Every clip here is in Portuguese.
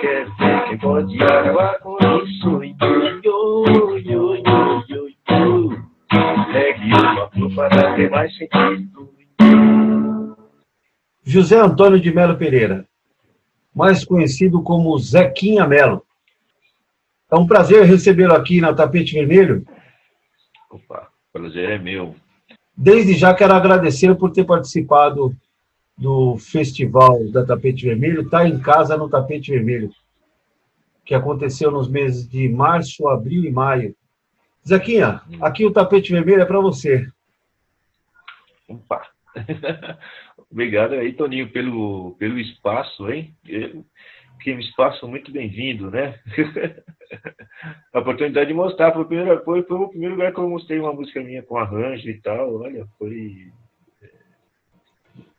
Quer ver quem pode acabar com isso? Pegue uma flor para ter mais sentido. José Antônio de Melo Pereira, mais conhecido como Zequinha Melo. É um prazer recebê-lo aqui na Tapete Vermelho. Opa, prazer é meu. Desde já quero agradecer por ter participado do Festival da Tapete Vermelho, Está em Casa no Tapete Vermelho, que aconteceu nos meses de março, abril e maio. Zequinha, aqui o Tapete Vermelho é para você. Opa! Obrigado aí, Toninho, pelo, pelo espaço, hein? Que um espaço muito bem-vindo, né? a oportunidade de mostrar. Foi o, primeiro, foi, foi o primeiro lugar que eu mostrei uma música minha com arranjo e tal. Olha, foi.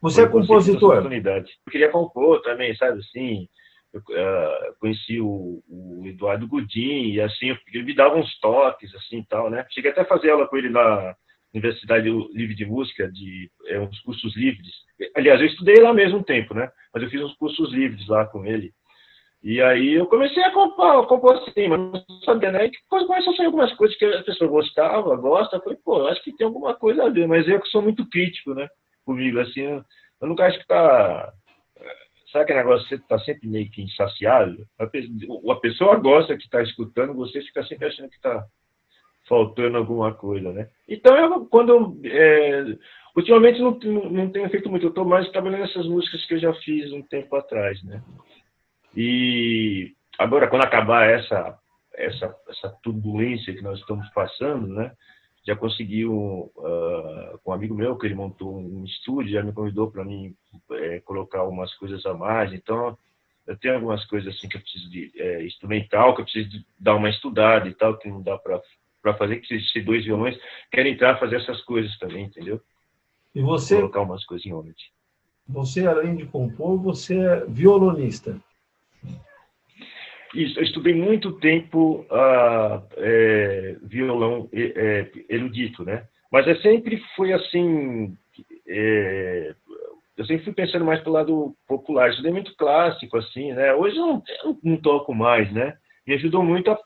Você é compositor? Eu queria compor também, sabe assim? Eu, uh, conheci o, o, Eduardo Gudim e assim, ele me dava uns toques assim tal, né? Cheguei até a fazer aula com ele na Universidade Livre de Música, de é, uns cursos livres. Aliás, eu estudei lá mesmo um tempo, né? Mas eu fiz uns cursos livres lá com ele. E aí eu comecei a compor, compor assim, mas não sabia, né? E começou a sair algumas coisas que a pessoa gostava, gosta. Eu falei, pô, acho que tem alguma coisa a ver, mas eu que sou muito crítico, né? Comigo, assim, eu, eu nunca acho que tá. Sabe aquele negócio que você tá sempre meio que insaciável? A, a pessoa gosta que está escutando, você fica sempre achando que está faltando alguma coisa, né? Então, eu, quando eu, é, ultimamente não, não tenho feito muito, eu estou mais trabalhando nessas músicas que eu já fiz um tempo atrás, né? E agora, quando acabar essa, essa, essa turbulência que nós estamos passando, né? Já conseguiu, uh, com um amigo meu, que ele montou um estúdio, já me convidou para mim é, colocar umas coisas a mais. Então, eu tenho algumas coisas assim que eu preciso de é, instrumental, que eu preciso de dar uma estudada e tal, que não dá para fazer, que esses dois violões querem entrar fazer essas coisas também, entendeu? E você? Colocar umas coisas em ordem. Você, além de compor, você é violonista. Isso, eu estudei muito tempo uh, é, violão é, erudito, né? Mas é sempre foi assim, é, eu sempre fui pensando mais pelo lado popular. Estudei muito clássico, assim, né? Hoje eu não, eu não toco mais, né? Me ajudou muito a,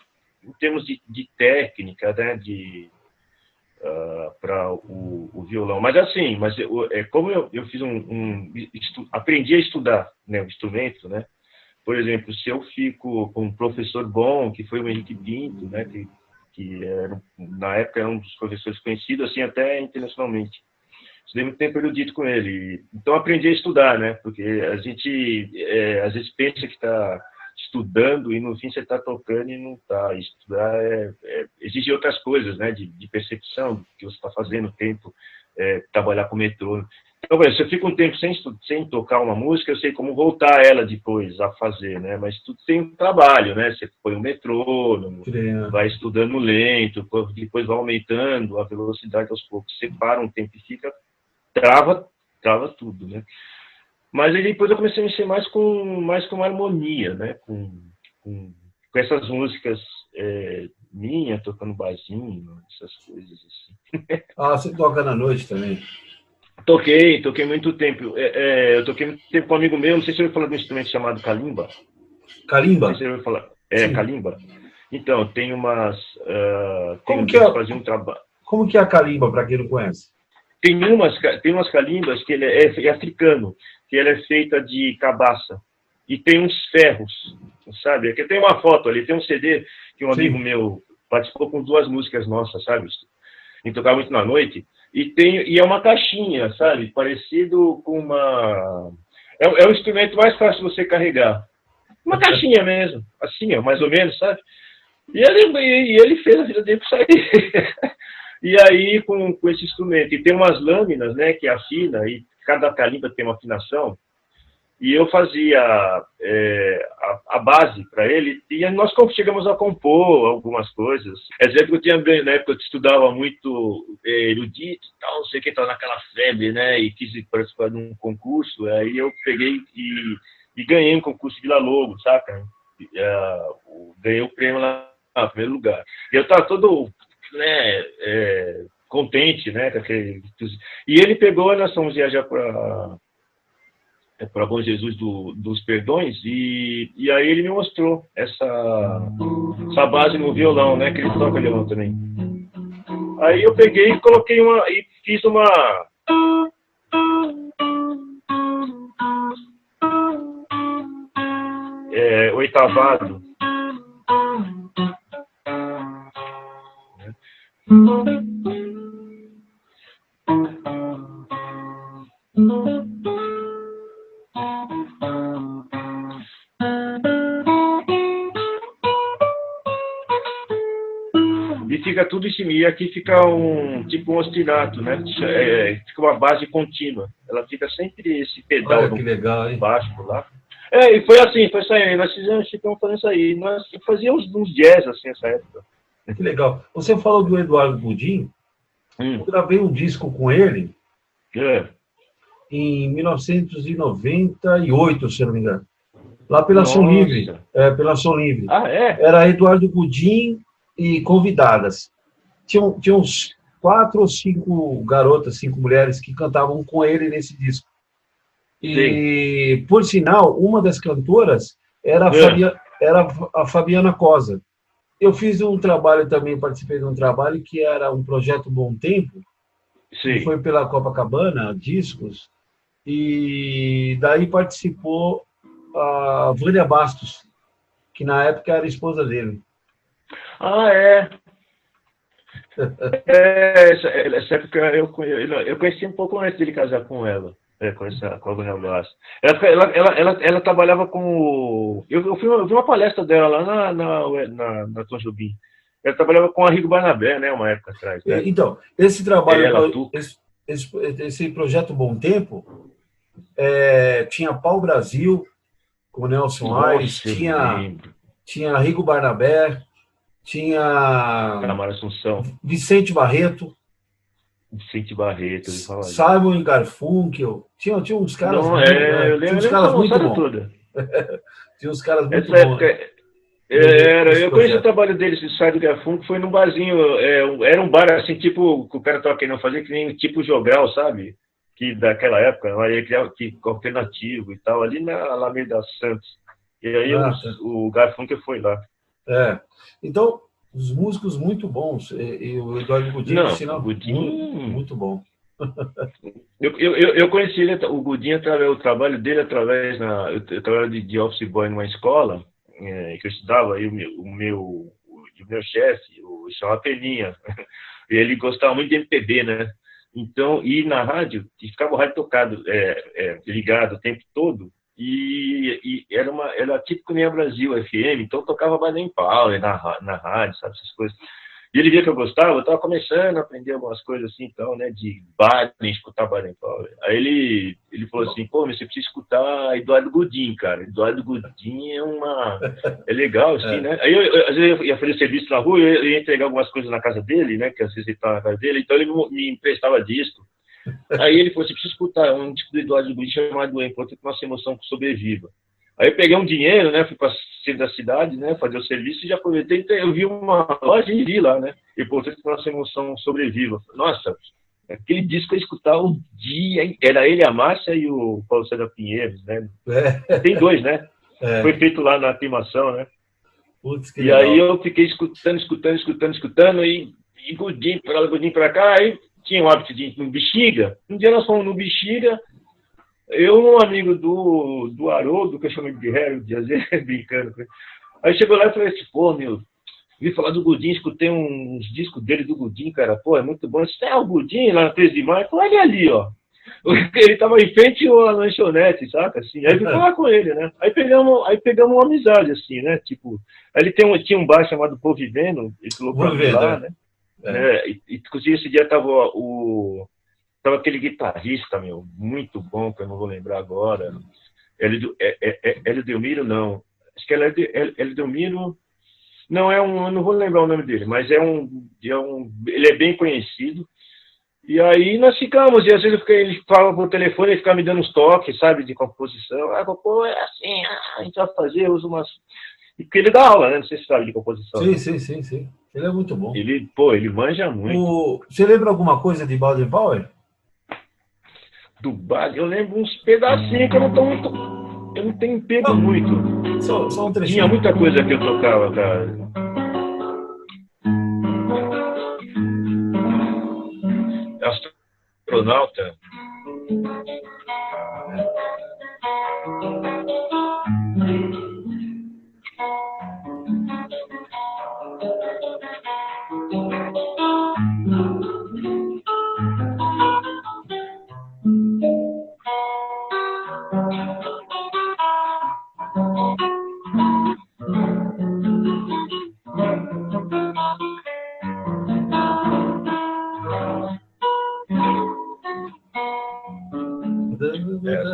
em termos de, de técnica, né? De uh, ah, para o, o, violão. Mas assim, mas eu, é como eu, eu fiz um, um estu, aprendi a estudar, né? O instrumento, né? Por exemplo, se eu fico com um professor bom, que foi o Henrique Pinto, né, que, que era, na época era um dos professores conhecidos, assim, até internacionalmente. Estudei muito tempo erudito com ele. Então, aprendi a estudar, né, porque a gente, é, às vezes, pensa que está estudando e, no fim, você está tocando e não está. Estudar é, é, exige outras coisas, né, de, de percepção do que você está fazendo, tempo, é, trabalhar com metrô. Então, se eu fico um tempo sem, sem tocar uma música, eu sei como voltar ela depois a fazer, né? Mas tudo tem um trabalho, né? Você põe um metrônomo, vai estudando lento, depois vai aumentando a velocidade aos poucos. Você para um tempo e fica, trava, trava tudo, né? Mas aí depois eu comecei a mexer mais com, mais com harmonia, né? Com, com, com essas músicas é, minha, tocando barzinho, essas coisas assim. ah, você toca na noite também? Toquei, toquei muito tempo. É, é, eu toquei muito tempo com um amigo meu, não sei se eu ouviu falar de um instrumento chamado kalimba. Kalimba? Não sei se você ouviu falar. É, Sim. kalimba. Então, tem umas... Uh, Como, que é, um traba... Como que é a kalimba, para quem não conhece? Tem umas, tem umas calimbas que ele é, é, africano, que ela é feita de cabaça. E tem uns ferros, sabe? Aqui tem uma foto ali, tem um CD que um Sim. amigo meu participou com duas músicas nossas, sabe? E tocava muito na noite. E, tem, e é uma caixinha, sabe? Parecido com uma. É, é um instrumento mais fácil de você carregar. Uma caixinha mesmo, assim, ó, mais ou menos, sabe? E ele, e ele fez a vida dele isso aí. e aí, com, com esse instrumento. E tem umas lâminas, né, que afina, e cada calimba tem uma afinação e eu fazia é, a, a, base para ele, e nós chegamos a compor algumas coisas. É que eu tinha, na época, eu estudava muito é, erudito e tal, não sei quem estava naquela febre, né, e quis participar de um concurso, aí eu peguei e, e ganhei um concurso de Vila Lobo, saca? É, ganhei o prêmio lá no primeiro lugar. E eu estava todo, né, é, contente, né, aquele... E ele pegou, nós fomos viajar para para Bom Jesus do, dos Perdões, e, e aí ele me mostrou essa, essa base no violão, né? Que ele toca violão também. Aí eu peguei e coloquei uma. e fiz uma. É, oitavado. E fica tudo em cima. E aqui fica um tipo um ostinato, né? É, fica uma base contínua. Ela fica sempre esse pedal Olha que legal, hein? baixo lá. É, e foi assim, foi saindo. Nós fizemos, ficamos fazendo isso aí. Nós fazíamos uns jazz assim nessa época. Que legal. Você falou do Eduardo Budim. Hum, Eu gravei um disco com ele é. em 1998, se eu não me engano. Lá pela Som. Livre. É, pela Som Livre. Ah, é? Era Eduardo Budim e convidadas. Tinham, tinham uns quatro ou cinco garotas, cinco mulheres que cantavam com ele nesse disco. E, por sinal, uma das cantoras era a, É. Fabia- era a Fabiana Cosa. Eu fiz um trabalho também, participei de um trabalho que era um projeto Bom Tempo, que Sim. foi pela Copacabana, discos, e daí participou a Vânia Bastos, que na época era esposa dele. Ah, é. É, essa, época eu, eu conheci um pouco antes dele casar com ela, é, com, essa, com a Bruna Bastos. Ela, ela, ela, ela, trabalhava com. Eu, eu, fui, eu vi uma palestra dela lá na, na, na, na Tom Jobim. Ela trabalhava com a Rigo Barnabé, né, uma época atrás. Né? Então, esse trabalho, Ela, esse, esse, esse projeto Bom Tempo, é, tinha Pau Brasil, com Nelson Nossa, tinha, lembro. tinha Rigo Barnabé, tinha Camara Assunção, Vicente Barreto, Vicente Barreto, ele falava isso. Simon Garfunkel, tinha, tinha uns caras Não, muito, é, né, eu tinha lembro, uns eu caras muito bons, tinha uns caras muito Essa bons. época, era, eu conheci o trabalho dele, esse Sai do Garfunkel, foi num barzinho, é, era um bar assim, tipo, que o cara tava querendo fazer, que nem tipo jogral, sabe? Que daquela época, ele criava que, alternativo e tal, ali na Alameda Santos. E aí Ah, tá. o Garfunkel foi lá. É. Então, os músicos muito bons, e, e o Eduardo Godinho, Não, sinal, Godinho- muito, muito bom. Eu, eu, eu, conheci ele, o Gudinho, através, o trabalho dele através, na, eu, trabalhava de, de office boy numa escola, é, que eu estudava, e o meu, o meu, o, meu chefe, o chamava Peninha, ele gostava muito de MPB, né? Então, e na rádio, e ficava o rádio tocado, é, é, ligado o tempo todo, e, e era uma era tipo que nem a Brasil FM, então tocava Baden Powell na, na rádio, sabe, essas coisas. E ele via que eu gostava, eu estava começando a aprender algumas coisas assim, então, né, de Baden, escutar Baden Powell. Aí ele, ele falou assim, pô, mas você precisa escutar Eduardo Godin, cara. Eduardo Godin é uma... é legal, assim, É. né? Aí eu, eu, às vezes eu ia fazer serviço na rua, eu ia entregar algumas coisas na casa dele, né, que às vezes ele estava na casa dele, então ele me emprestava disco. Aí ele falou, você precisa escutar um disco do Eduardo Godin chamado Enquanto que Nossa Emoção Sobreviva. Aí eu peguei um dinheiro, né, fui para centro da cidade, né, fazer o serviço e já aproveitei, então eu vi uma loja e vi lá, né, e portanto que nossa emoção sobreviva. Nossa, aquele disco eu escutar o dia, hein? era ele, a Márcia e o Paulo César Pinheiros, né, É, tem dois, né, é. foi feito lá na aclimação, né, Putz, que e legal. aí eu fiquei escutando, escutando, escutando, escutando, e, e Godinho para lá, Godinho para cá, aí tinha o hábito de ir no Bexiga. Um dia nós fomos no Bexiga, eu um amigo do, do Haroldo, que eu chamo de Harold, às vezes brincando com ele. Aí chegou lá e falei assim, pô, meu, vi falar do Godinho, escutei uns discos dele do Godinho, cara, pô, é muito bom. Eu disse, é o Godinho lá na 13 de maio? Olha ele ali, ó. Ele tava em frente à lanchonete, saca? Assim, aí eu fui falar com ele, né? Aí pegamos, aí pegamos uma amizade, assim, né? Tipo, aí ele tem um, tinha um bar chamado Pô Vivendo, ele colocou lá, é. né? É. É, e, e, inclusive esse dia tava o tava aquele guitarrista meu muito bom que eu não vou lembrar agora. Hélio é, é, é, Hélio Delmiro não. Acho que é Hélio, Hélio- Hélio Delmiro. Não é um eu não vou lembrar o nome dele mas é um, é um ele é bem conhecido. E aí nós ficamos e às vezes eu fiquei, ele falava por telefone ele ficava me dando uns toques sabe de composição. Ah pô é assim ah, a gente vai fazer usa umas e porque ele dá aula né não sei se sabe de composição Sim, sim, sim, sim. Ele é muito bom. ele pô ele manja muito O, você lembra alguma coisa de Baden Powell? do baile, eu lembro uns pedacinhos que eu não tô muito. Eu não tenho pego muito. Só, só um Tinha trechinho. muita coisa que eu tocava, cara. Astronauta.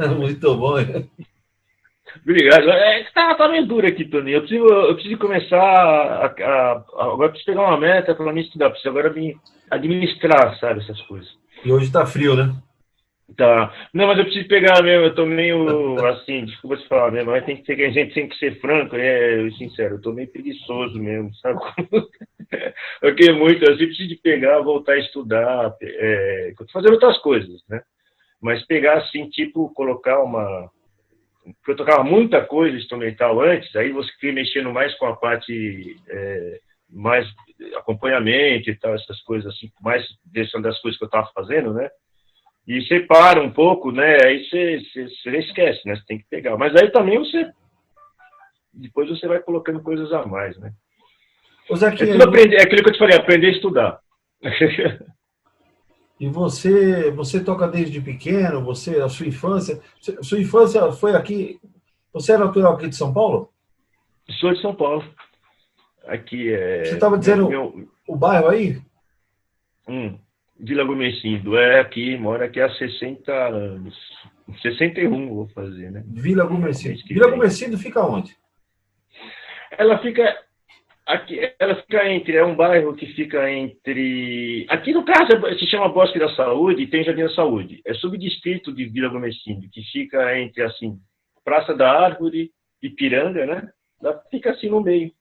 Muito bom. Obrigado. É, tá, tá meio duro aqui, Tony. Eu preciso, eu preciso começar a, a- a- agora eu preciso pegar uma meta para mim estudar. Preciso agora me administrar, sabe, essas coisas. E hoje tá frio, né? Tá. Não, mas eu preciso pegar mesmo. Eu tô meio assim, desculpa se falar mesmo, mas tem que ser, a gente tem que ser franco, né? Sincero, eu tô meio preguiçoso mesmo, sabe? Eu queria muito, eu preciso de pegar, voltar a estudar, é, fazendo outras coisas, né? Mas pegar assim, tipo, colocar uma. Porque eu tocava muita coisa instrumental antes, aí você fica mexendo mais com a parte é, mais acompanhamento e tal, essas coisas assim, mais dessas das coisas que eu estava fazendo, né? E você para um pouco, né? Aí você, você, você esquece, né? Você tem que pegar. Mas aí também você. Depois você vai colocando coisas a mais, né? Ô, É, tudo aprender, é aquilo que eu te falei, aprender a estudar. e você, você toca desde pequeno, você, a sua infância, sua infância foi aqui, você é natural aqui de São Paulo? Sou de São Paulo. Aqui é. Você estava dizendo- meu- O bairro aí? hum, Vila Gomecindo. É aqui, moro aqui há 60 anos. 61 vou fazer, né? Vila que Vila vem. Gomercindo fica onde? Ela fica. Aqui, ela fica entre, é um bairro que fica entre. Aqui no caso é- se chama Bosque da Saúde e tem Jardim da Saúde. É subdistrito de Vila Gomecindo, que fica entre assim, Praça da Árvore e Piranga, né? Ela fica assim no meio.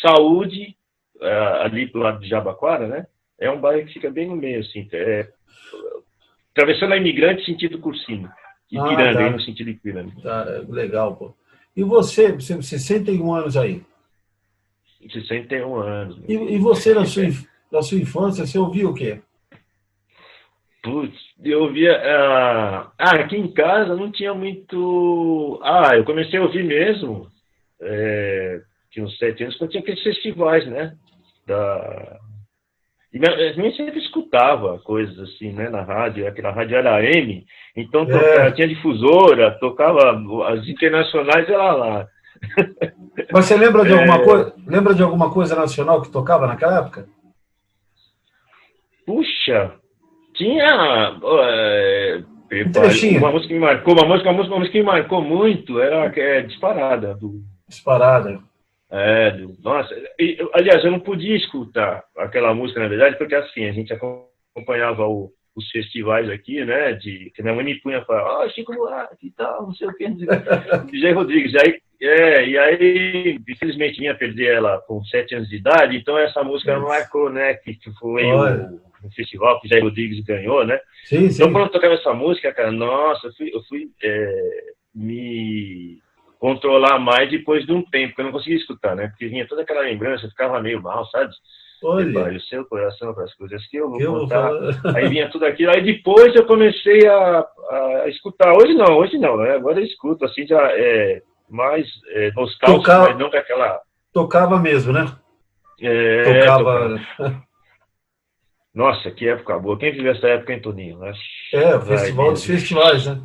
Saúde, ah, ali pro lado de Jabaquara, né? É um bairro que fica bem no meio, assim. É, atravessando a imigrante sentido Cursino. E Ah, Piranga, tá. aí no sentido de Piranga. Tá, é legal, pô. E você, você 61 anos aí. 61 anos. E, e você, na sua, inf- na sua infância, você ouvia o quê? Putz, eu via. ah, ah, aqui em casa não tinha muito. Ah, eu comecei a ouvir mesmo. É, tinha uns sete anos, quando tinha aqueles festivais, né? Da... E minha, mãe sempre escutava coisas assim, né? Na rádio, aquela rádio era AM, então É. tinha difusora, tocava as internacionais, era lá. Mas você lembra de É. alguma coisa? Lembra de alguma coisa nacional que tocava naquela época? Puxa, tinha. é, Um trechinho. uma música que me marcou, uma música, uma música, uma música que me marcou muito, era é, disparada, do Disparada. É, do- nossa, e, aliás, eu não podia escutar aquela música, na verdade, porque assim, a gente acompanhava o- os festivais aqui, né, de, que minha mãe me punha para, ó, Chico Buarque e tal, não sei o que, Jay Rodrigues, aí, é, e aí, infelizmente, vinha perder ela com sete anos de idade, então essa música não marcou, né, que, foi o, o festival que Jay Rodrigues ganhou, né, Sim, sim. então, quando eu tocava essa música, cara, nossa, eu fui, eu fui é, me controlar mais depois de um tempo, que eu não conseguia escutar, né? Porque vinha toda aquela lembrança, eu ficava meio mal, sabe? Olha, o seu coração para as coisas que eu vou eu vou contar. Aí vinha tudo aquilo, aí depois eu comecei a, a escutar. Hoje não, hoje não, né? Agora eu escuto, assim, já é mais é, nostálgico, Tocar- mas não com aquela... Tocava mesmo, né? É, Tocava. Nossa, que época boa. Quem viveu essa época, hein, Toninho? né? É, o festival dos festivais, né?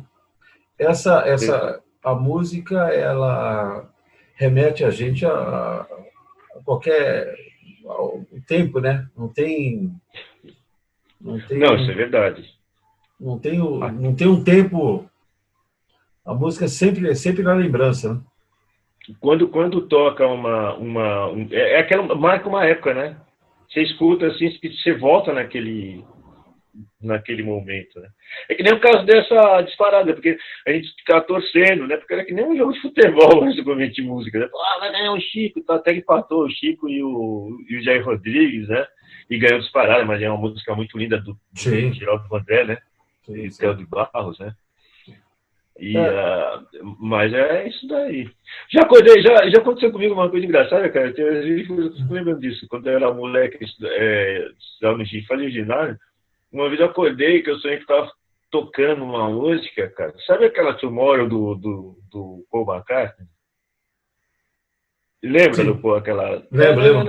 Essa, essa, a música, ela remete a gente a, a qualquer ao tempo, né? Não tem, não tem, Não, isso é verdade. não tem, o- não tem um tempo. A música é sempre, é sempre na lembrança, né? quando quando toca uma uma um- é, é aquela marca uma época né você escuta assim você volta naquele naquele momento né é que nem o caso dessa disparada porque a gente ficava torcendo né porque era que nem um jogo de futebol de música né? ah vai ganhar o Chico tá até que empatou o Chico e o e o Jair Rodrigues né e ganhou disparada mas é uma música muito linda do, Sim. do Geraldo André né e Theo de Barros, né? E, é. uh, mas é isso daí. Já acordei, já, já aconteceu comigo uma coisa engraçada, cara. Eu fico lembrando disso. Quando eu era moleque, é, fazia ginásio, uma vez eu acordei que eu sonhei que estava tocando uma música, cara. Sabe aquela Tomorrow do, do, do Paul McCartney? Lembra Sim. do aquela. Lembro, lembro.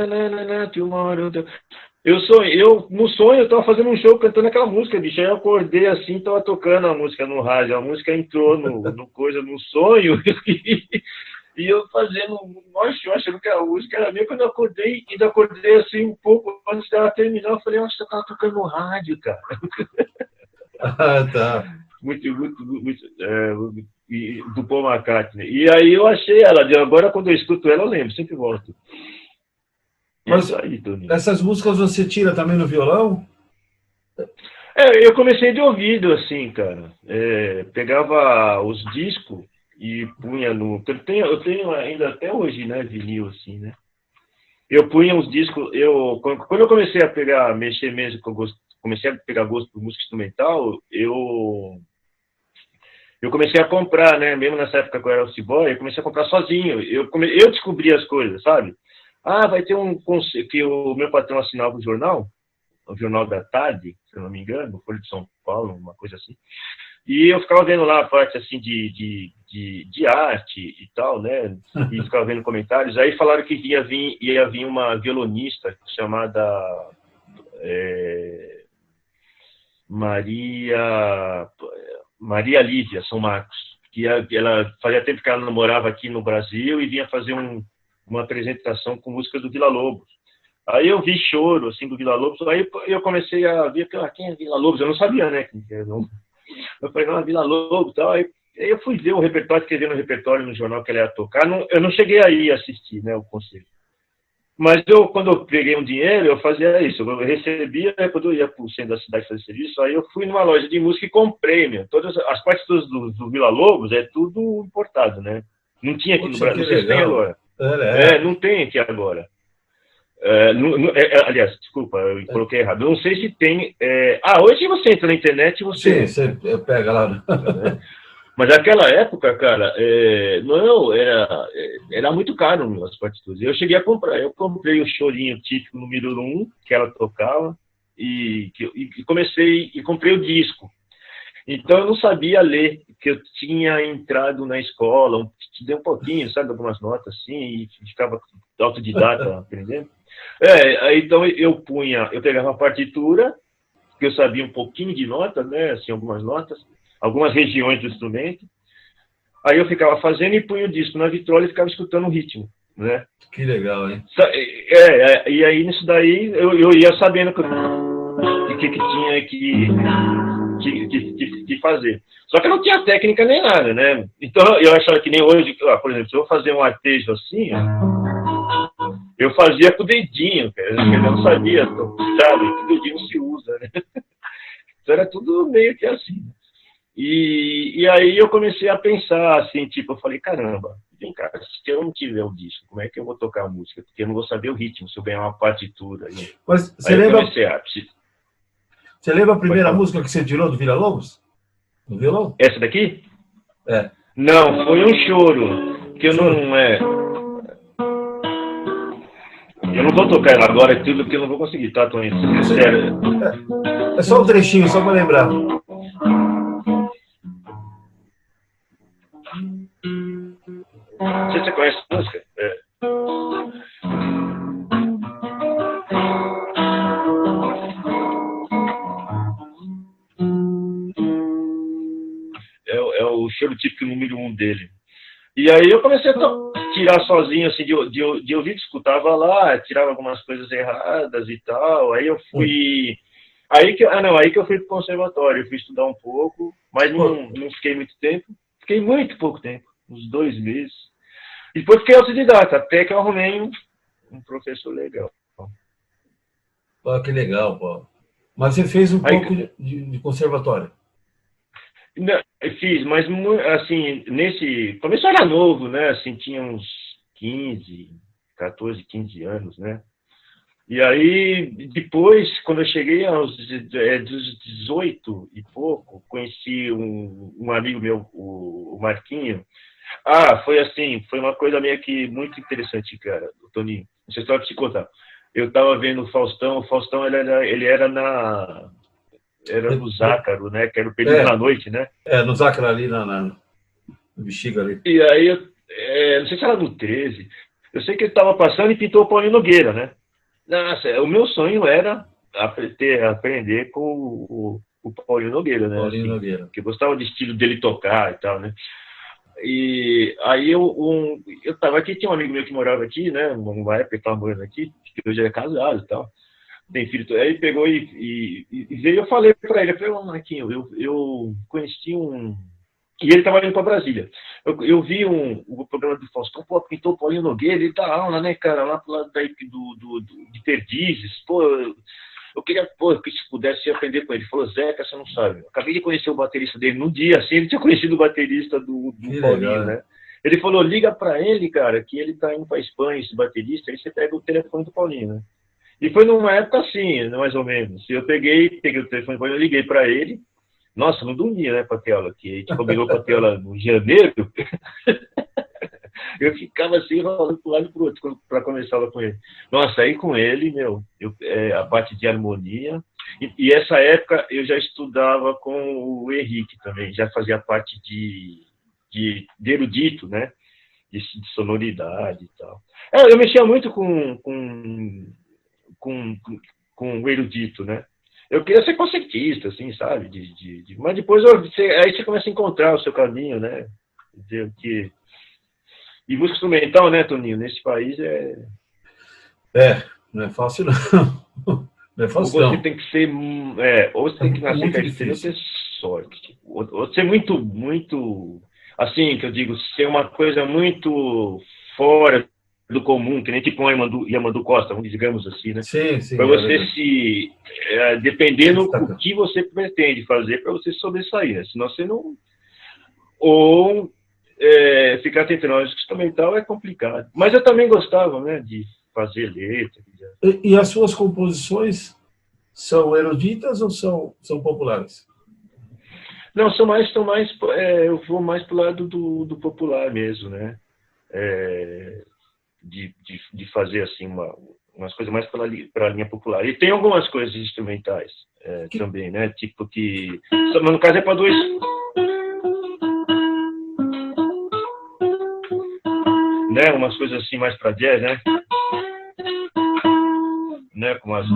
Eu sonho, eu no sonho eu tava fazendo um show cantando aquela música, bicho. Aí eu acordei assim, tava tocando a música no rádio. A música entrou no, no coisa, no sonho. e eu fazendo um show, achando que a música era minha. Quando eu acordei, ainda acordei assim um pouco antes dela terminar, eu falei, nossa, eu tava tocando no rádio, cara. Ah, tá. Muito, muito, muito. É, do Paul McCartney. E aí eu achei ela, agora quando eu escuto ela, eu lembro, sempre volto. Mas aí, essas músicas você tira também no violão? É, eu comecei de ouvido, assim, cara. É, pegava os discos e punha no. Eu tenho, eu tenho ainda até hoje, né, vinil, assim, né? Eu punha os discos. Eu, quando eu comecei a pegar, mexer mesmo com gosto, comecei a pegar gosto por música instrumental, eu eu comecei a comprar, né? Mesmo nessa época que eu era office boy, eu comecei a comprar sozinho. Eu, come... eu descobri as coisas, sabe? Ah, vai ter um que o meu patrão assinava o jornal, o jornal da tarde, se eu não me engano, Folha de São Paulo, uma coisa assim. E eu ficava vendo lá a parte assim de, de, de, de arte e tal, né? E ficava vendo comentários. Aí falaram que ia vir, ia vir uma violonista chamada é, Maria Maria Lívia São Marcos, que ela fazia tempo que ela namorava aqui no Brasil e vinha fazer um, uma apresentação com música do Vila Lobos. Aí eu vi choro assim do Vila Lobos, aí eu comecei a ver ah, quem é Vila Lobos, eu não sabia, né, quem era, não. Eu falei, ah, Vila Lobos, tal. Aí, eu fui ver o repertório, escrever no repertório no jornal que ela ia tocar. Não, eu não cheguei aí a assistir, né, o concerto. Mas eu, quando eu peguei um dinheiro, eu fazia isso. Eu recebia, né, quando eu ia para o centro da cidade fazer serviço, aí eu fui numa loja de música e comprei, meu. Todas as partes do, do Vila Lobos é tudo importado, né? Não tinha aqui Poxa, no Brasil. Vocês têm agora. É, é, não tem aqui agora. É, não, não, é, é aliás, desculpa, eu é. coloquei errado. Eu não sei se tem. ah, hoje você entra na internet e você. Sim, você pega lá. Mas naquela época, cara, não, era, era muito caro as partituras. Eu cheguei a comprar, eu comprei o chorinho típico número 1, um, que ela tocava, e, e comecei, e comprei o disco. Então eu não sabia ler, que eu tinha entrado na escola, dei um pouquinho, sabe, algumas notas assim, e ficava autodidata aprendendo. É, então eu punha, eu pegava a partitura, que eu sabia um pouquinho de notas, né, assim, algumas notas, algumas regiões do instrumento. Aí eu ficava fazendo e punha o disco na vitrola e ficava escutando o ritmo, né? Que legal, hein? É, é e aí nisso daí eu, eu ia sabendo que, que, que tinha que, que, que, que, fazer. Só que eu não tinha técnica nem nada, né? Então eu achava que nem hoje, por exemplo, se eu fazer um artejo assim, eu fazia com o dedinho, cara. eu não sabia, sabe? Que o dedinho se usa, né? Então era tudo meio que assim. E, e aí eu comecei a pensar, assim, tipo, eu falei, caramba, vem cá, se eu não tiver o disco, como é que eu vou tocar a música? Porque eu não vou saber o ritmo, se eu ganhar uma partitura. Mas você aí lembra... A... Você lembra a primeira música que você tirou do Vila Lobos? Do violão? Essa daqui? É. Não, foi um choro, que eu não... É... Eu não vou tocar ela agora, é tudo, porque eu não vou conseguir, tá, Tony? Sério. É, é só um trechinho, só para lembrar. Você, você conhece a música? Típico número um dele. E aí eu comecei a tirar sozinho, assim, de, de, de ouvido, escutava lá, tirava algumas coisas erradas e tal. Aí eu fui. Aí que, ah, não, aí que eu fui pro conservatório, eu fui estudar um pouco, mas não, não fiquei muito tempo. Fiquei muito pouco tempo, uns dois meses. E depois fiquei autodidata, até que eu arrumei um, um professor legal. Pô, que legal, pô. Mas você fez um Aí, pouco de, de, conservatório? Não, fiz, mas assim, nesse. Começou era novo, né? Assim, tinha uns 15, 14, 15 anos, né? E aí, depois, quando eu cheguei aos é, dos 18 e pouco, conheci um, um amigo meu, o, o Marquinho. Ah, foi assim, foi uma coisa meio que muito interessante, cara, Toninho. História pra te contar. Eu estava vendo o Faustão, o Faustão ele era, ele era na. Era no Zácaro, né? Que era o período É. da noite, né? É, no Zácaro ali, na, na, no bexiga ali. E aí, é, não sei se era no 13, eu sei que ele estava passando e pintou o Paulinho Nogueira, né? Nossa, o meu sonho era ter- aprender com o, o, Paulinho Nogueira, né? Paulinho Assim, Nogueira. eu gostava do estilo dele tocar e tal, né? E aí eu, um, eu tava aqui, tinha um amigo meu que morava aqui, né? Uma época ele tava morando aqui, que hoje é casado e tal. Tem filho, aí ele pegou e, e, e veio, eu falei pra ele, eu falei, ô Marquinho, eu, eu conheci um. E ele tava indo pra Brasília. Eu, eu vi um, o programa do Faustão, pô, pintou o Paulinho Nogueira, ele dá aula, né, cara, lá pro lado daí do, do, do, de Perdizes, pô, eu, queria, pô, que se pudesse aprender com ele. Ele falou, Zeca, você não sabe. Eu acabei de conhecer o baterista dele no dia, assim, ele tinha conhecido o baterista do, do Que Paulinho, legal, né? Ele falou, liga pra ele, cara, que ele tá indo pra Espanha, esse baterista, aí você pega o telefone do Paulinho, né? E foi numa época assim, mais ou menos. Eu peguei, peguei o telefone eu liguei pra ele, nossa, não dormia, né, aquela, que a gente combinou com aquela no janeiro. eu ficava assim, rolando pro lado e pro outro, para começar lá com ele. Nossa, aí com ele, meu, eu, é, a parte de harmonia. E, e, essa época eu já estudava com o Henrique também, já fazia parte de, de, de erudito, né, de, de, sonoridade e tal. É, eu mexia muito com, com, com, com o erudito, né. Eu queria ser concertista, assim, sabe? De, de, de... Mas depois eu, você, aí você começa a encontrar o seu caminho, né? Dizer que e música instrumental, né, Toninho? Nesse país é. É, não é fácil não. Não é fácil ou você não. tem que ser. É, ou você tem que É nascer muito com a estrela ou ter sorte. Ou, ou ser muito, muito. Assim, que eu digo, ser uma coisa muito fora do comum, que nem tipo um Yamandu, Yamandu Costa, digamos assim, né? Sim, sim. Para é você verdade. se. É, dependendo do que você pretende fazer para você sobressair, né? Senão você não. Ou é, ficar tentando música instrumental é complicado. Mas eu também gostava, né, de fazer letra. E, e as suas composições são eruditas ou são, são populares? Não, são mais, são mais, é, eu vou mais pro lado do, do popular mesmo, né? É, de, de, de fazer assim uma, umas coisas mais para a linha popular. E tem algumas coisas instrumentais é, também, né? Tipo que, mas no caso é para dois. Né? Umas coisas assim mais para jazz, né? Né? Com as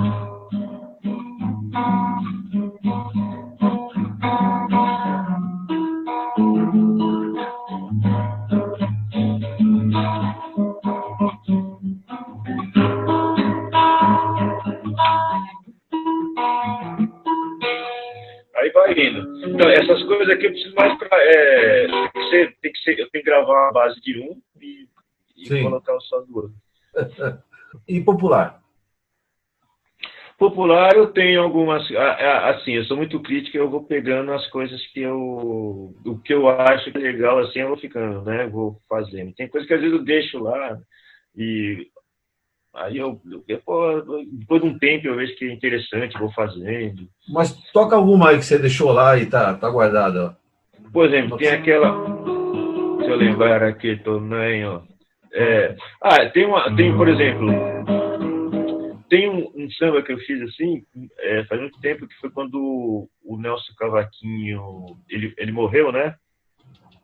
Então, essas coisas aqui eu preciso mais para. É, tem que ser, tem que ser, eu tenho que gravar a base de um e, e colocar do outro. E popular? Popular eu tenho algumas. Assim, eu sou muito crítico, eu vou pegando as coisas que eu. O que eu acho é legal, assim, eu vou ficando, né? Vou fazendo. Tem coisas que às vezes eu deixo lá e. Aí eu, pô, depois de um tempo eu vejo que é interessante, vou fazendo. Mas toca alguma aí que você deixou lá e tá, tá guardada. ó. Por exemplo, tem aquela. Se eu lembrar aqui também, ó. É, ah, tem uma. Tem, por exemplo. Tem um, um samba que eu fiz assim, é, faz muito tempo, que foi quando o Nelson Cavaquinho. Ele, ele morreu, né?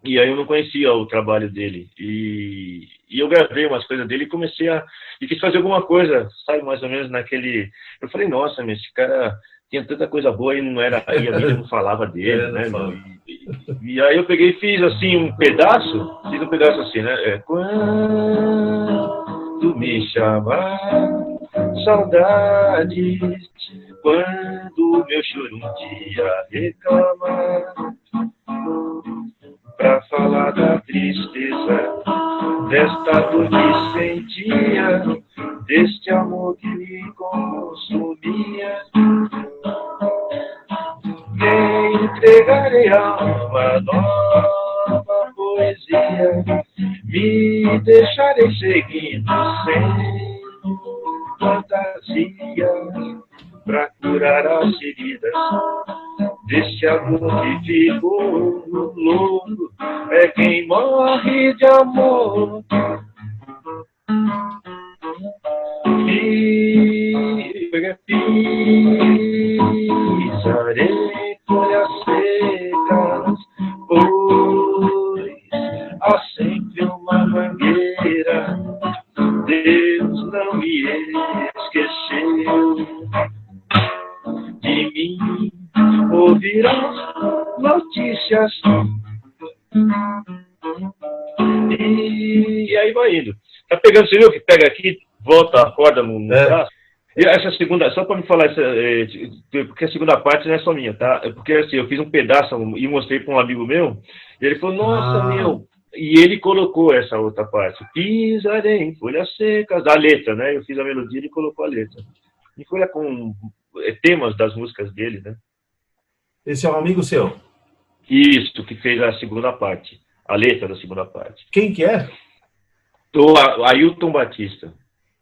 E aí eu não conhecia o trabalho dele. E, e eu gravei umas coisas dele e comecei a. E quis fazer alguma coisa, sabe, mais ou menos naquele. Eu falei, nossa, mas esse cara tinha tanta coisa boa e não era. E a mídia não falava dele, É, né? meu? E, e- e aí eu peguei e fiz assim um pedaço, fiz um pedaço assim, né? É, quando me chamar, saudades, quando meu choro um dia reclamar, pra falar da tristeza, desta dor que sentia, deste amor que me consumia. Me entregarei a uma nova poesia, me deixarei seguindo sem fantasias pra curar as feridas desse amor que ficou Tá pegando, você viu que pega aqui, volta, acorda no, no É. braço? E essa segunda, só para me falar, essa, é, porque a segunda parte não é só minha, tá? É Porque assim, eu fiz um pedaço e mostrei para um amigo meu, e ele falou, nossa, Ah. meu. E ele colocou essa outra parte, pisarei em folhas secas, da letra, né? Eu fiz a melodia e ele colocou a letra. E foi com é, temas das músicas dele, né? Esse é um amigo seu. Isso, que fez a segunda parte, a letra da segunda parte. Quem que é? A- Ailton Batista.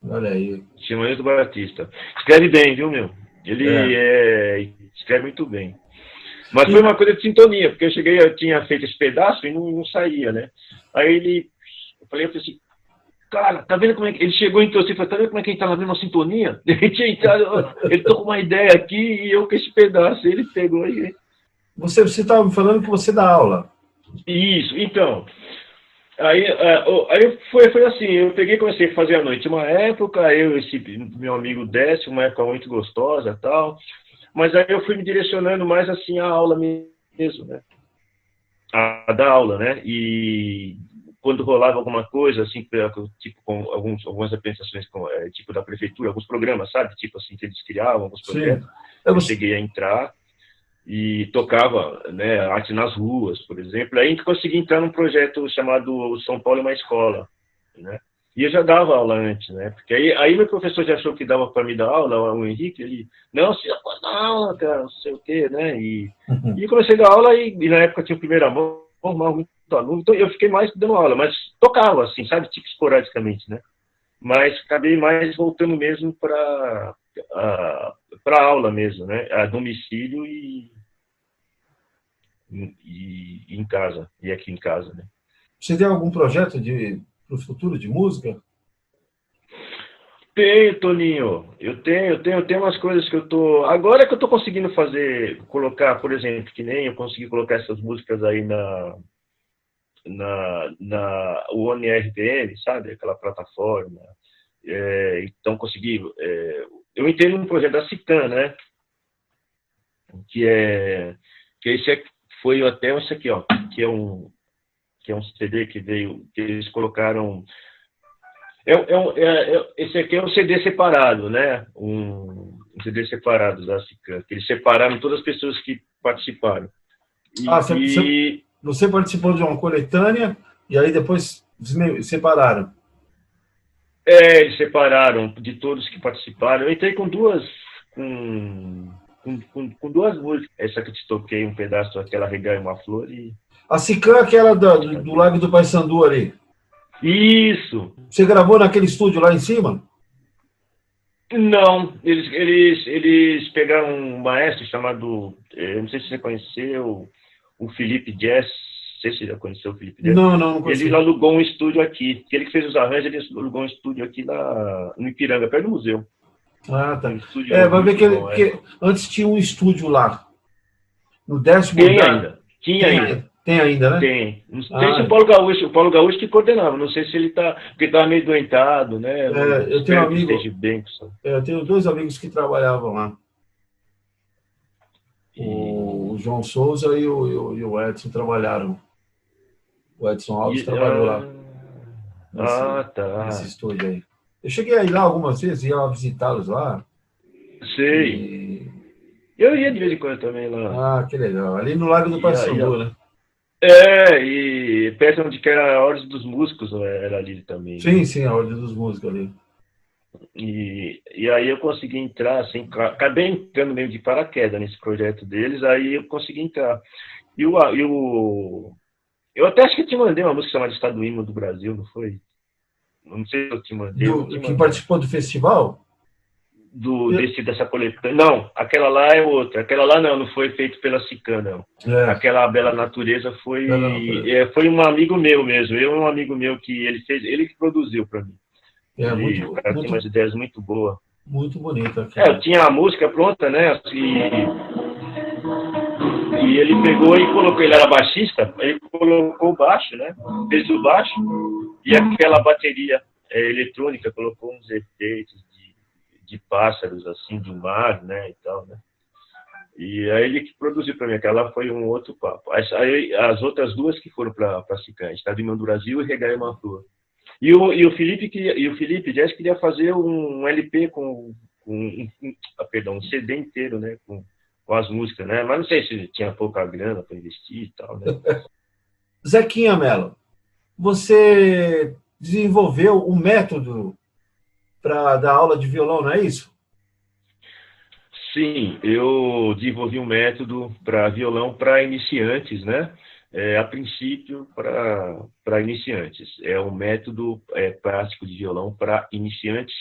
Olha aí. Chama Ailton Batista. Escreve bem, viu, meu? Ele é, escreve muito bem. Mas foi uma coisa de sintonia, porque eu cheguei, eu tinha feito esse pedaço e não, não saía, né? Aí ele, eu falei, eu falei assim, cara, tá vendo como é que. Ele chegou em você e falou, tá vendo como é que a gente tá na mesma sintonia? Ele tinha entrado, ele tô com uma ideia aqui e eu com esse pedaço. Ele pegou e. Você você estava me falando que você dá aula. Isso, então. Aí, é, aí foi, foi assim, eu peguei e comecei a fazer à noite uma época, eu esse meu amigo Décio, uma época muito gostosa tal, mas aí eu fui me direcionando mais assim à aula mesmo, né? A, a dar aula, né? E quando rolava alguma coisa, assim, tipo com alguns, algumas apresentações com, é, tipo da prefeitura, alguns programas, sabe? Tipo assim, que eles criavam, alguns Sim. projetos Eu eu não- cheguei a entrar e tocava né, arte nas ruas, por exemplo. Aí a gente conseguia entrar num projeto chamado São Paulo é uma Escola, né? E eu já dava aula antes, né? Porque aí, aí meu professor já achou que dava para me dar aula, o Henrique, ele, não, você já pode dar aula, cara, não sei o quê, né? E, e comecei a dar aula e, e na época tinha o primeiro amor, normal, muito aluno, então eu fiquei mais dando aula, mas tocava, assim, sabe, tipo esporadicamente, né? Mas acabei mais voltando mesmo para para aula mesmo, né? A domicílio e, e, e em casa, e aqui em casa, né? Você tem algum projeto de para o futuro de música? Tenho, Toninho. Eu tenho, eu tenho, eu tenho umas coisas que eu tô. Agora que eu tô conseguindo fazer, colocar, por exemplo, que nem eu consegui colocar essas músicas aí na na, na One RPM, sabe? Aquela plataforma. É, então consegui. é, eu entendo um projeto da Citan, né? Que é que esse aqui, foi até esse aqui, ó, que é um que é um CD que veio, que eles colocaram é, é, é- é- esse aqui é um CD separado, né? Um, um CD separado da Cican, que eles separaram todas as pessoas que participaram. E, Ah, você- e- você- participou de uma coletânea e aí depois separaram. é, eles separaram de todos que participaram. Eu entrei com duas, com, com, com, com duas músicas. Essa que te toquei um pedaço, aquela Regar e uma Flor. E... A Sican, aquela da- do, do Lago do Paissandu ali. Isso! Você gravou naquele estúdio lá em cima? Não, eles, eles, eles pegaram um maestro chamado, eh, eu não sei se você conheceu, o Felipe Jess, não sei se você já conheceu o Felipe Jess. Não, não, não Ele consigo. alugou um estúdio aqui, ele que fez os arranjos, ele alugou um estúdio aqui na, no Ipiranga, perto do museu. Ah, tá. Estúdio É, vai ver que, bom, é. que antes tinha um estúdio lá. No décimo Tem andar. ainda, tinha Tem ainda, Tem ainda, né? tem. Não sei Ah. se o Paulo Gaúcho, o Paulo Gaúcho que coordenava, não sei se ele tá, porque ele tava meio doentado, né? É, eu tenho Espero um amigo- bem. É, Eu tenho dois amigos que trabalhavam lá. E- O João Souza e o, e o- e o Edson trabalharam. O Edson Alves e- trabalhou lá. Ah, tá. Nesse estúdio aí. Eu cheguei a ir lá algumas vezes, ia visitá-los lá. Sei. E- Eu ia de vez em quando também lá. Ah, que legal. Ali no Lago do Paissandu, né? É, e perto onde que era a Ordem dos Músicos, né, era ali também. Sim, sim, a ordem dos músicos ali. E, e aí eu consegui entrar, assim, ca- acabei entrando meio de paraquedas nesse projeto deles, aí eu consegui entrar. E o, e o eu até acho que te mandei uma música chamada Estado Hino do Brasil, não foi? Não sei se eu te mandei. eu Do, te que participou do festival? do, desse, dessa coletânea. Não, aquela lá é outra. Aquela lá não, não foi feito pela Sican, não. É. Aquela Bela Natureza foi, é, foi um amigo meu mesmo. Eu um amigo meu que ele fez, ele que produziu para mim. É, muito, o cara muito, tem umas ideias muito boas. Muito bonita. É, eu tinha a música pronta, né? E, e ele pegou e colocou, ele era baixista, ele colocou o baixo, né? Fez o baixo e aquela bateria é, eletrônica, colocou uns efeitos de, de pássaros, assim, do mar, né? E tal, né? E aí ele que produziu para mim, aquela foi um outro papo. As, aí, as outras duas que foram para Sicã, Estado do Brasil e Regaia Mantua. E o, e o Felipe queria, e o Felipe Jess queria fazer um LP com, com um, um, ah, perdão, um CD inteiro, né? Com, com as músicas, né? Mas não sei se tinha pouca grana para investir e tal, né? Zequinha Mello, você desenvolveu um método para dar aula de violão, não é isso? Sim, eu desenvolvi um método para violão para iniciantes, né? É, a princípio, para iniciantes. É um método é, prático de violão para iniciantes,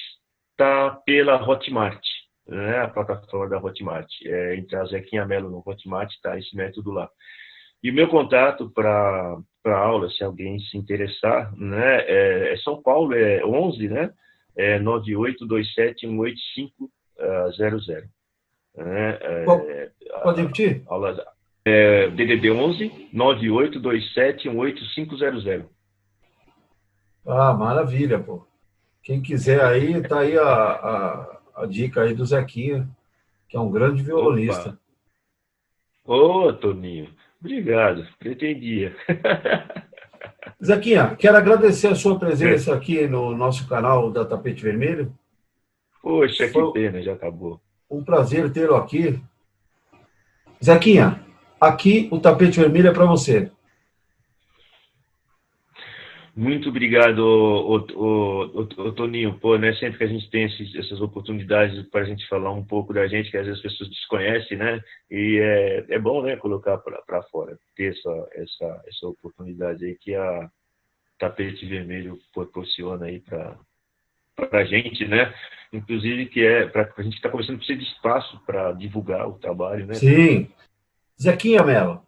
está pela Hotmart, né? a plataforma da Hotmart. É, a Zequinha Mello no Hotmart está esse método lá. E o meu contato para aula, se alguém se interessar, né, é, é, São Paulo, é 11, né, é 9827185500. Né, é, Pode repetir? Aula, é, DDD 11 9827185500. Ah, maravilha, pô. Quem quiser aí, tá aí a, a, a dica aí do Zequinha, que é um grande violonista. Ô, oh, Toninho. Obrigado, pretendia. Zequinha, quero agradecer a sua presença aqui no nosso canal da Tapete Vermelho. Poxa, Foi que pena, já acabou. Um prazer tê-lo aqui. Zequinha, aqui o Tapete Vermelho é para você. Muito obrigado, o, o, o, Toninho. Pô, né, sempre que a gente tem esses, essas oportunidades para a gente falar um pouco da gente, que às vezes as pessoas desconhecem, né? E é, é bom, né, colocar para fora, ter essa, essa, essa oportunidade aí que a Tapete Vermelho proporciona aí para a gente, né? Inclusive que é para a gente está começando a precisar de espaço para divulgar o trabalho, né? Sim. Zequinha Mello,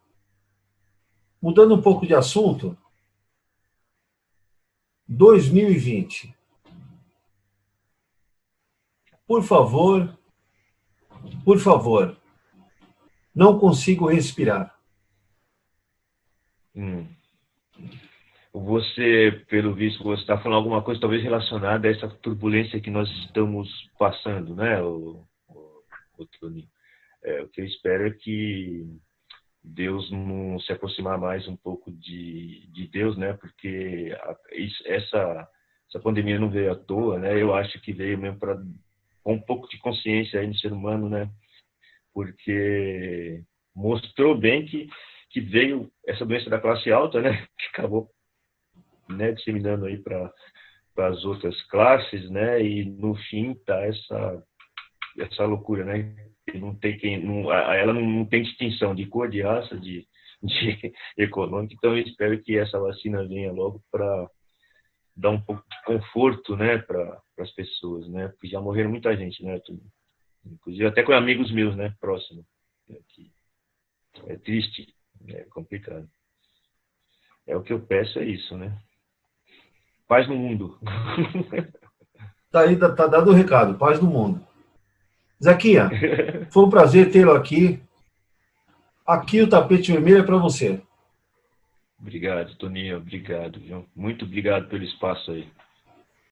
mudando um pouco de assunto, 2020. Por favor, por favor, não consigo respirar. Hum. Você, pelo visto, você está falando alguma coisa talvez relacionada a essa turbulência que nós estamos passando, né, o, o, o É, o que eu espero é que Deus não se aproximar mais um pouco de, de Deus, né? Porque a, essa, essa pandemia não veio à toa, né? Eu acho que veio mesmo para um pouco de consciência aí no ser humano, né? Porque mostrou bem que, que veio essa doença da classe alta, né? Que acabou né, disseminando aí para as outras classes, né? E no fim tá essa essa loucura, né? Não tem quem, não, ela não, tem distinção de cor, de raça, de, de. Então eu espero que essa vacina venha logo para dar um pouco de conforto, né, para as pessoas, né? Porque já morreram muita gente, né? Inclusive até com amigos meus, né, próximos. Né, que é triste, é complicado. É o que eu peço é isso, né? Paz no mundo. Tá aí, tá, tá dado o recado, paz no mundo. Zequinha, foi um prazer tê-lo aqui. Aqui o tapete vermelho é para você. Obrigado, Toninho. Obrigado, viu? Muito obrigado pelo espaço aí.